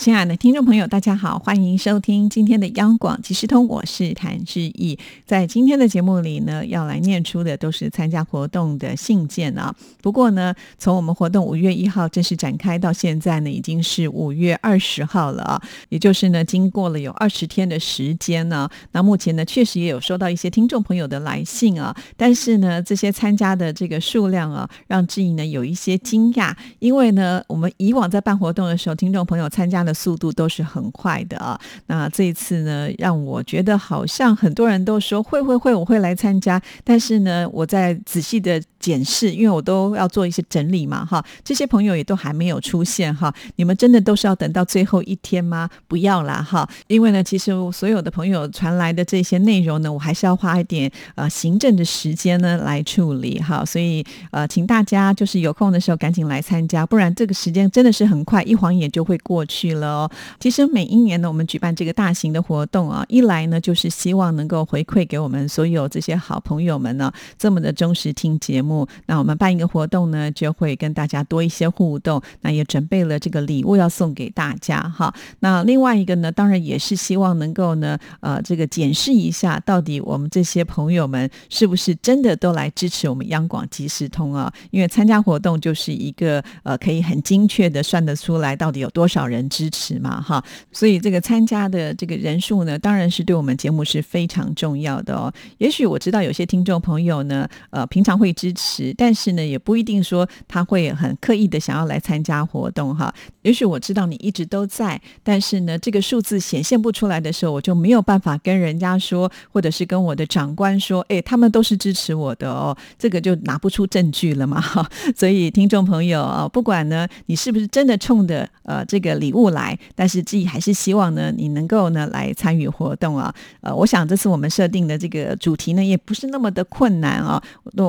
亲爱的听众朋友，大家好，欢迎收听今天的央广即时通，我是谭志毅。在今天的节目里呢，要来念出的都是参加活动的信件啊。不过呢，从我们活动五月一号正式展开到现在呢，已经是五月二十号了啊，也就是呢，经过了有二十天的时间呢。那目前呢，确实也有收到一些听众朋友的来信啊，但是呢，这些参加的这个数量啊，让志毅呢有一些惊讶，因为呢，我们以往在办活动的时候，听众朋友参加的。速度都是很快的啊！那这一次呢，让我觉得好像很多人都说会会会，我会来参加。但是呢，我在仔细的检视，因为我都要做一些整理嘛，哈，这些朋友也都还没有出现哈。你们真的都是要等到最后一天吗？不要啦，哈！因为呢，其实所有的朋友传来的这些内容呢，我还是要花一点呃行政的时间呢来处理哈。所以呃，请大家就是有空的时候赶紧来参加，不然这个时间真的是很快，一晃眼就会过去了。哦，其实每一年呢，我们举办这个大型的活动啊，一来呢，就是希望能够回馈给我们所有这些好朋友们呢，这么的忠实听节目。那我们办一个活动呢，就会跟大家多一些互动。那也准备了这个礼物要送给大家哈。那另外一个呢，当然也是希望能够呢，呃，这个检视一下，到底我们这些朋友们是不是真的都来支持我们央广即时通啊？因为参加活动就是一个呃，可以很精确的算得出来到底有多少人支。持嘛哈，所以这个参加的这个人数呢，当然是对我们节目是非常重要的哦。也许我知道有些听众朋友呢，呃，平常会支，但是呢，也不一定说他会很刻意的想要来参加活动哈。也许我知道你一直都在，但是呢，这个数字显现不出来的时候，我就没有办法跟人家说，或者是跟我的长官说，哎，他们都是支持我的哦，这个就拿不出证据了嘛哈。所以听众朋友啊，不管呢，你是不是真的冲着呃这个礼物来。但是自己还是希望呢，你能够呢来参与活动啊。呃，我想这次我们设定的这个主题呢，也不是那么的困难啊。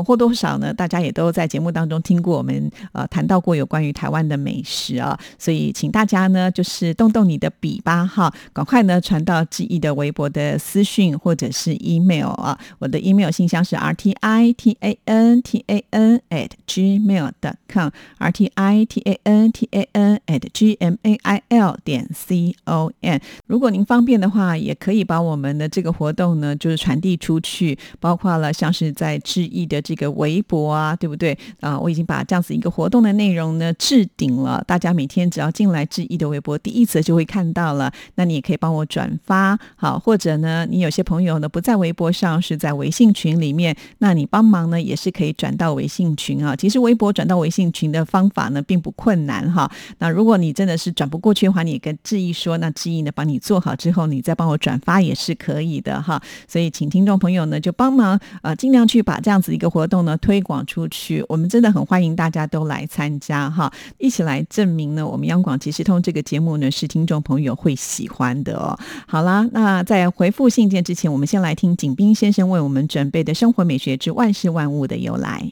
或多或少呢，大家也都在节目当中听过我们呃谈到过有关于台湾的美食啊。所以，请大家呢就是动动你的笔吧，哈，赶快呢传到志毅的微博的私讯或者是 email 啊。我的 email 信箱是 r t i t a n t a n at gmail dot com r t i t a n t a n at g m a i l 点 c o n，如果您方便的话，也可以把我们的这个活动呢，就是传递出去，包括了像是在致意的这个微博啊，对不对啊？我已经把这样子一个活动的内容呢置顶了，大家每天只要进来致意的微博，第一次就会看到了。那你也可以帮我转发，好，或者呢，你有些朋友呢不在微博上，是在微信群里面，那你帮忙呢也是可以转到微信群啊。其实微博转到微信群的方法呢并不困难哈。那如果你真的是转不过去的，话你跟志毅说，那志毅呢帮你做好之后，你再帮我转发也是可以的哈。所以请听众朋友呢就帮忙呃尽量去把这样子一个活动呢推广出去。我们真的很欢迎大家都来参加哈，一起来证明呢我们央广即时通这个节目呢是听众朋友会喜欢的哦。好啦，那在回复信件之前，我们先来听景斌先生为我们准备的生活美学之万事万物的由来。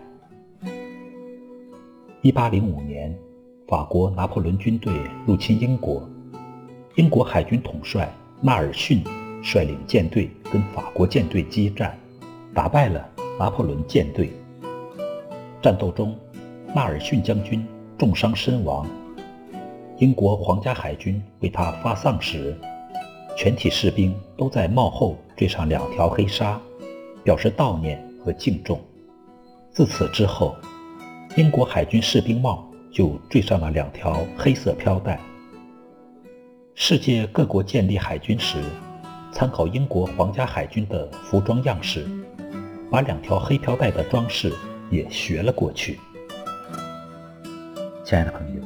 一八零五年，法国拿破仑军队入侵英国，英国海军统帅纳尔逊率领舰队跟法国舰队激战，打败了拿破仑舰队。战斗中，纳尔逊将军重伤身亡。英国皇家海军为他发丧时，全体士兵都在帽后缀上两条黑纱，表示悼念和敬重。自此之后。英国海军士兵帽就缀上了两条黑色飘带。世界各国建立海军时，参考英国皇家海军的服装样式，把两条黑飘带的装饰也学了过去。亲爱的朋友，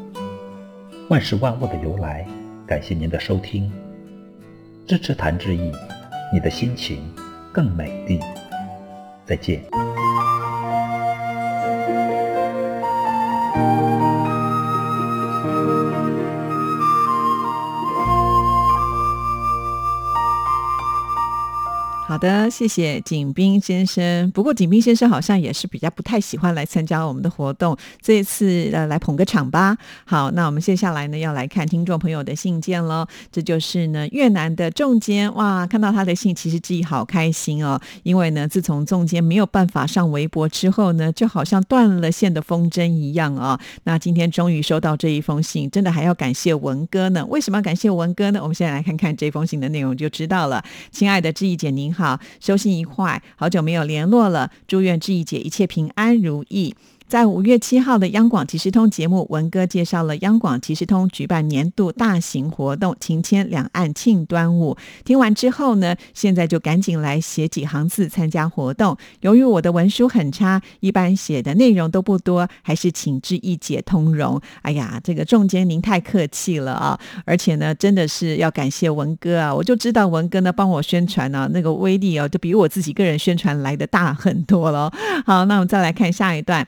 万事万物的由来，感谢您的收听。支持谭志毅，你的心情更美丽。再见。好的，谢谢景斌先生。不过景斌先生好像也是比较不太喜欢来参加我们的活动，这一次呃来捧个场吧。好，那我们接下来呢要来看听众朋友的信件喽。这就是呢越南的仲坚哇，看到他的信，其实自己好开心哦。因为呢，自从仲坚没有办法上微博之后呢，就好像断了线的风筝一样啊。那今天终于收到这一封信，真的还要感谢文哥呢。为什么要感谢文哥呢？我们现在来看看这封信的内容就知道了。亲爱的志毅姐您好。好，收信愉快，好久没有联络了。祝愿志毅姐一切平安如意。在五月七号的央广即时通节目，文哥介绍了央广即时通举办年度大型活动“情牵两岸庆端午”。听完之后呢，现在就赶紧来写几行字参加活动。由于我的文书很差，一般写的内容都不多，还是请志意解通融。哎呀，这个仲坚您太客气了啊！而且呢，真的是要感谢文哥啊！我就知道文哥呢帮我宣传呢，那个威力哦，就比我自己个人宣传来的大很多了。好，那我们再来看下一段。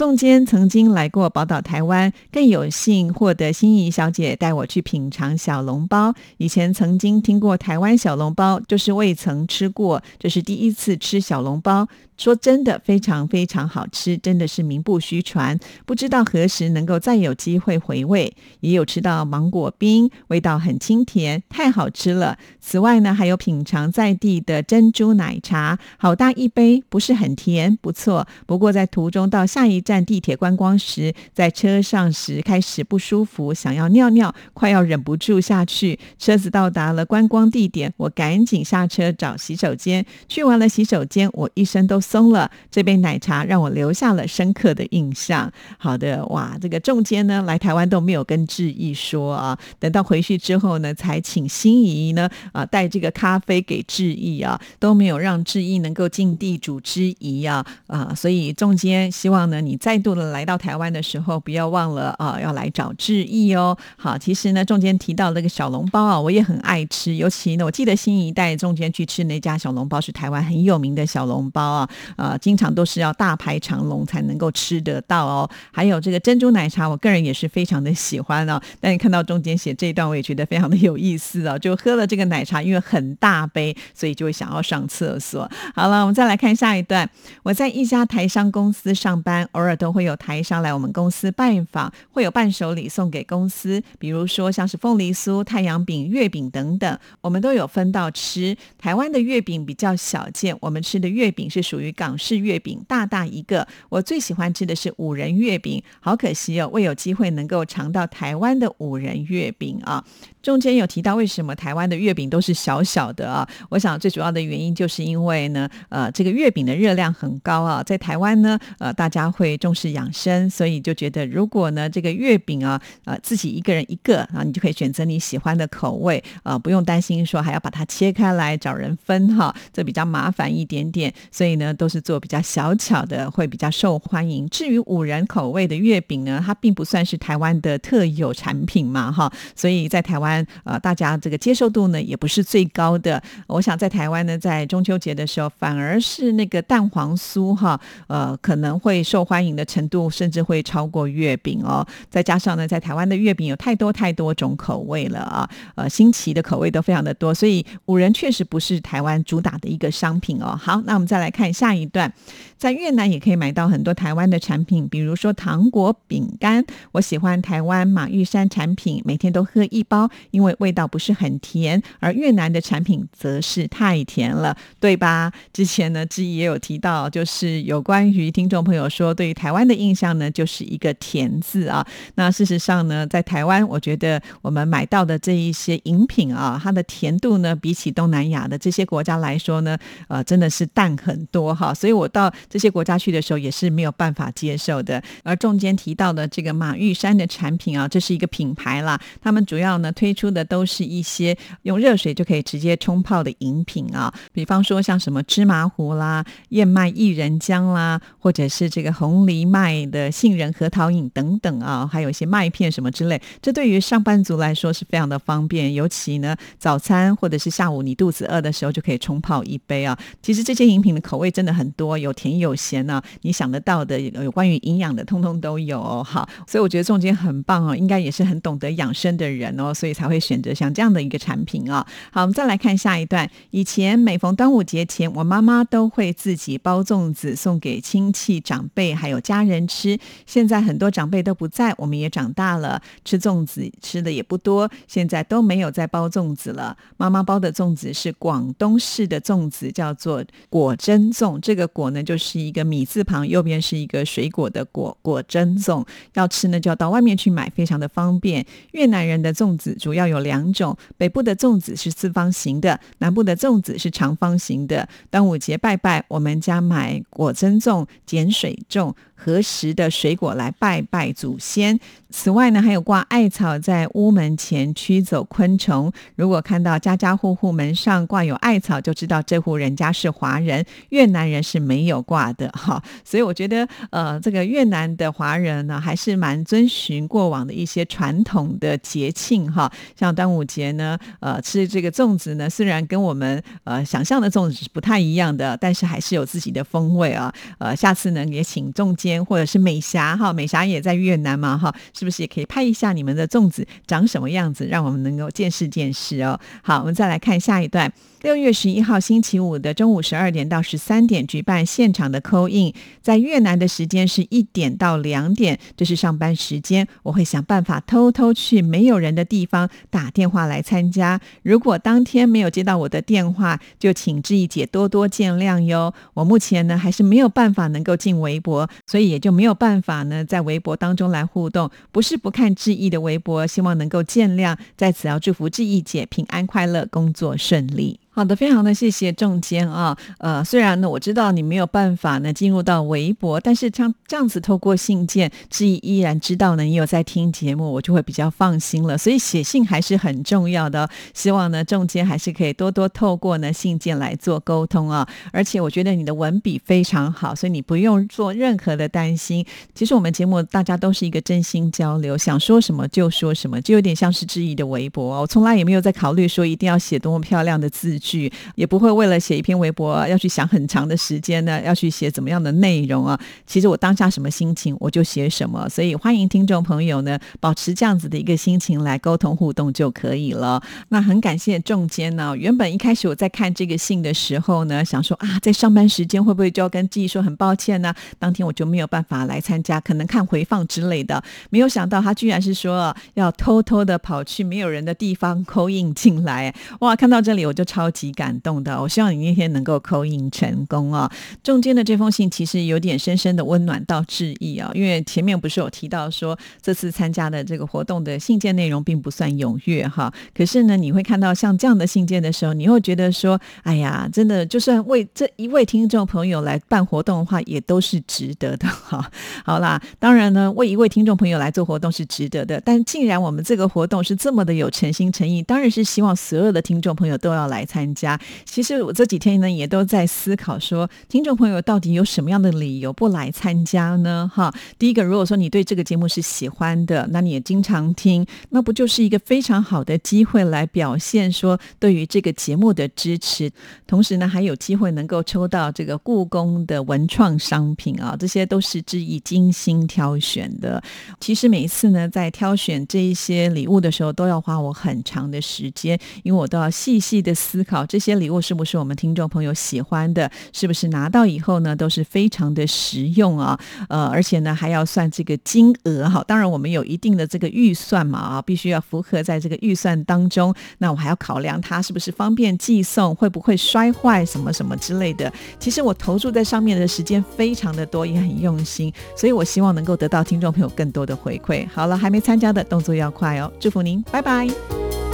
宋坚曾经来过宝岛台湾，更有幸获得心仪小姐带我去品尝小笼包。以前曾经听过台湾小笼包，就是未曾吃过，这是第一次吃小笼包。说真的，非常非常好吃，真的是名不虚传。不知道何时能够再有机会回味。也有吃到芒果冰，味道很清甜，太好吃了。此外呢，还有品尝在地的珍珠奶茶，好大一杯，不是很甜，不错。不过在途中到下一站地铁观光时，在车上时开始不舒服，想要尿尿，快要忍不住下去。车子到达了观光地点，我赶紧下车找洗手间。去完了洗手间，我一身都。松了，这杯奶茶让我留下了深刻的印象。好的，哇，这个仲坚呢来台湾都没有跟志毅说啊，等到回去之后呢，才请心仪呢啊带这个咖啡给志毅啊，都没有让志毅能够尽地主之谊啊啊，所以仲坚希望呢你再度的来到台湾的时候，不要忘了啊要来找志毅哦。好，其实呢仲坚提到那个小笼包啊，我也很爱吃，尤其呢我记得新一代仲坚去吃那家小笼包是台湾很有名的小笼包啊。呃，经常都是要大排长龙才能够吃得到哦。还有这个珍珠奶茶，我个人也是非常的喜欢哦。但你看到中间写这一段，我也觉得非常的有意思哦。就喝了这个奶茶，因为很大杯，所以就会想要上厕所。好了，我们再来看下一段。我在一家台商公司上班，偶尔都会有台商来我们公司拜访，会有伴手礼送给公司，比如说像是凤梨酥、太阳饼、月饼等等，我们都有分到吃。台湾的月饼比较小见，我们吃的月饼是属于。港式月饼大大一个，我最喜欢吃的是五仁月饼，好可惜哦，未有机会能够尝到台湾的五仁月饼啊。中间有提到为什么台湾的月饼都是小小的啊？我想最主要的原因就是因为呢，呃，这个月饼的热量很高啊，在台湾呢，呃，大家会重视养生，所以就觉得如果呢，这个月饼啊，呃，自己一个人一个啊，你就可以选择你喜欢的口味啊，不用担心说还要把它切开来找人分哈，这比较麻烦一点点，所以呢，都是做比较小巧的，会比较受欢迎。至于五仁口味的月饼呢，它并不算是台湾的特有产品嘛，哈，所以在台湾。呃，大家这个接受度呢也不是最高的。我想在台湾呢，在中秋节的时候，反而是那个蛋黄酥哈，呃，可能会受欢迎的程度甚至会超过月饼哦。再加上呢，在台湾的月饼有太多太多种口味了啊，呃，新奇的口味都非常的多，所以五仁确实不是台湾主打的一个商品哦。好，那我们再来看一下下一段，在越南也可以买到很多台湾的产品，比如说糖果、饼干。我喜欢台湾马玉山产品，每天都喝一包。因为味道不是很甜，而越南的产品则是太甜了，对吧？之前呢，志毅也有提到，就是有关于听众朋友说对于台湾的印象呢，就是一个甜字啊。那事实上呢，在台湾，我觉得我们买到的这一些饮品啊，它的甜度呢，比起东南亚的这些国家来说呢，呃，真的是淡很多哈，所以我到这些国家去的时候也是没有办法接受的。而中间提到的这个马玉山的产品啊，这是一个品牌啦，他们主要呢推出的都是一些用热水就可以直接冲泡的饮品啊，比方说像什么芝麻糊啦、燕麦薏仁浆啦，或者是这个红藜麦的杏仁核桃饮等等啊，还有一些麦片什么之类，这对于上班族来说是非常的方便，尤其呢早餐或者是下午你肚子饿的时候就可以冲泡一杯啊。其实这些饮品的口味真真的很多，有甜有咸呢，你想得到的有关于营养的，通通都有哦。好，所以我觉得仲间很棒哦，应该也是很懂得养生的人哦，所以才会选择像这样的一个产品啊。好，我们再来看下一段。以前每逢端午节前，我妈妈都会自己包粽子送给亲戚长辈还有家人吃。现在很多长辈都不在，我们也长大了，吃粽子吃的也不多，现在都没有再包粽子了。妈妈包的粽子是广东式的粽子，叫做果珍粽。这个果呢，就是一个米字旁，右边是一个水果的果，果珍粽。要吃呢，就要到外面去买，非常的方便。越南人的粽子主要有两种，北部的粽子是四方形的，南部的粽子是长方形的。端午节拜拜，我们家买果珍粽、碱水粽。合时的水果来拜拜祖先。此外呢，还有挂艾草在屋门前驱走昆虫。如果看到家家户户门上挂有艾草，就知道这户人家是华人。越南人是没有挂的哈。所以我觉得，呃，这个越南的华人呢，还是蛮遵循过往的一些传统的节庆哈。像端午节呢，呃，吃这个粽子呢，虽然跟我们呃想象的粽子是不太一样的，但是还是有自己的风味啊。呃，下次呢，也请粽间。或者是美霞哈，美霞也在越南嘛哈，是不是也可以拍一下你们的粽子长什么样子，让我们能够见识见识哦。好，我们再来看下一段。六月十一号星期五的中午十二点到十三点举办现场的扣印，在越南的时间是一点到两点，这是上班时间。我会想办法偷偷去没有人的地方打电话来参加。如果当天没有接到我的电话，就请志毅姐多多见谅哟。我目前呢还是没有办法能够进微博，所以也就没有办法呢在微博当中来互动。不是不看志毅的微博，希望能够见谅。在此要祝福志毅姐平安快乐，工作顺利。好的，非常的谢谢仲坚啊，呃，虽然呢我知道你没有办法呢进入到微博，但是像这样子透过信件，志毅依然知道呢你有在听节目，我就会比较放心了。所以写信还是很重要的，希望呢仲坚还是可以多多透过呢信件来做沟通啊。而且我觉得你的文笔非常好，所以你不用做任何的担心。其实我们节目大家都是一个真心交流，想说什么就说什么，就有点像是志毅的微博，我从来也没有在考虑说一定要写多么漂亮的字句。也不会为了写一篇微博要去想很长的时间呢，要去写怎么样的内容啊？其实我当下什么心情我就写什么，所以欢迎听众朋友呢保持这样子的一个心情来沟通互动就可以了。那很感谢仲坚呢。原本一开始我在看这个信的时候呢，想说啊，在上班时间会不会就要跟记忆说很抱歉呢？当天我就没有办法来参加，可能看回放之类的。没有想到他居然是说要偷偷的跑去没有人的地方扣印进来。哇，看到这里我就超级。极感动的，我希望你那天能够扣印成功啊！中间的这封信其实有点深深的温暖到致意啊，因为前面不是有提到说这次参加的这个活动的信件内容并不算踊跃哈，可是呢，你会看到像这样的信件的时候，你会觉得说，哎呀，真的就算为这一位听众朋友来办活动的话，也都是值得的哈。好啦，当然呢，为一位听众朋友来做活动是值得的，但既然我们这个活动是这么的有诚心诚意，当然是希望所有的听众朋友都要来参。参加，其实我这几天呢也都在思考，说听众朋友到底有什么样的理由不来参加呢？哈，第一个，如果说你对这个节目是喜欢的，那你也经常听，那不就是一个非常好的机会来表现说对于这个节目的支持，同时呢还有机会能够抽到这个故宫的文创商品啊，这些都是志毅精心挑选的。其实每一次呢在挑选这一些礼物的时候，都要花我很长的时间，因为我都要细细的思考考。这些礼物是不是我们听众朋友喜欢的？是不是拿到以后呢，都是非常的实用啊？呃，而且呢，还要算这个金额哈。当然，我们有一定的这个预算嘛啊，必须要符合在这个预算当中。那我还要考量它是不是方便寄送，会不会摔坏什么什么之类的。其实我投注在上面的时间非常的多，也很用心，所以我希望能够得到听众朋友更多的回馈。好了，还没参加的动作要快哦，祝福您，拜拜。